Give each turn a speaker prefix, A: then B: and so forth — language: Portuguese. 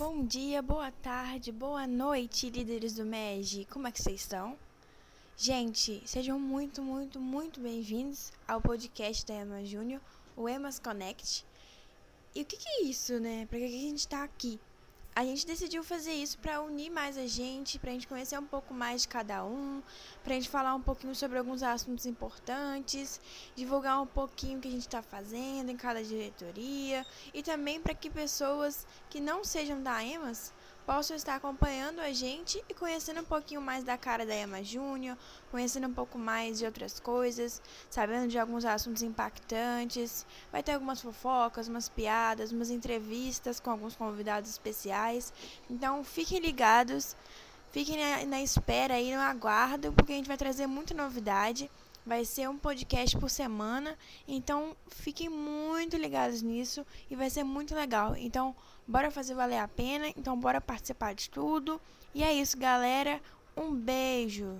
A: Bom dia, boa tarde, boa noite, líderes do MEG. Como é que vocês estão? Gente, sejam muito, muito, muito bem-vindos ao podcast da Emma Júnior, o Emas Connect. E o que, que é isso, né? Para que, que a gente está aqui? A gente decidiu fazer isso para unir mais a gente, para a gente conhecer um pouco mais de cada um, para a gente falar um pouquinho sobre alguns assuntos importantes, divulgar um pouquinho o que a gente está fazendo em cada diretoria e também para que pessoas que não sejam da EMAS possam estar acompanhando a gente e conhecendo um pouquinho mais da cara da Emma Júnior, conhecendo um pouco mais de outras coisas, sabendo de alguns assuntos impactantes. Vai ter algumas fofocas, umas piadas, umas entrevistas com alguns convidados especiais. Então fiquem ligados, fiquem na, espera aí, no aguardo, porque a gente vai trazer muita novidade. Vai ser um podcast por semana, então fiquem muito ligados nisso e vai ser muito legal. Então, bora fazer valer a pena, então bora participar de tudo. E é isso, galera. Um beijo.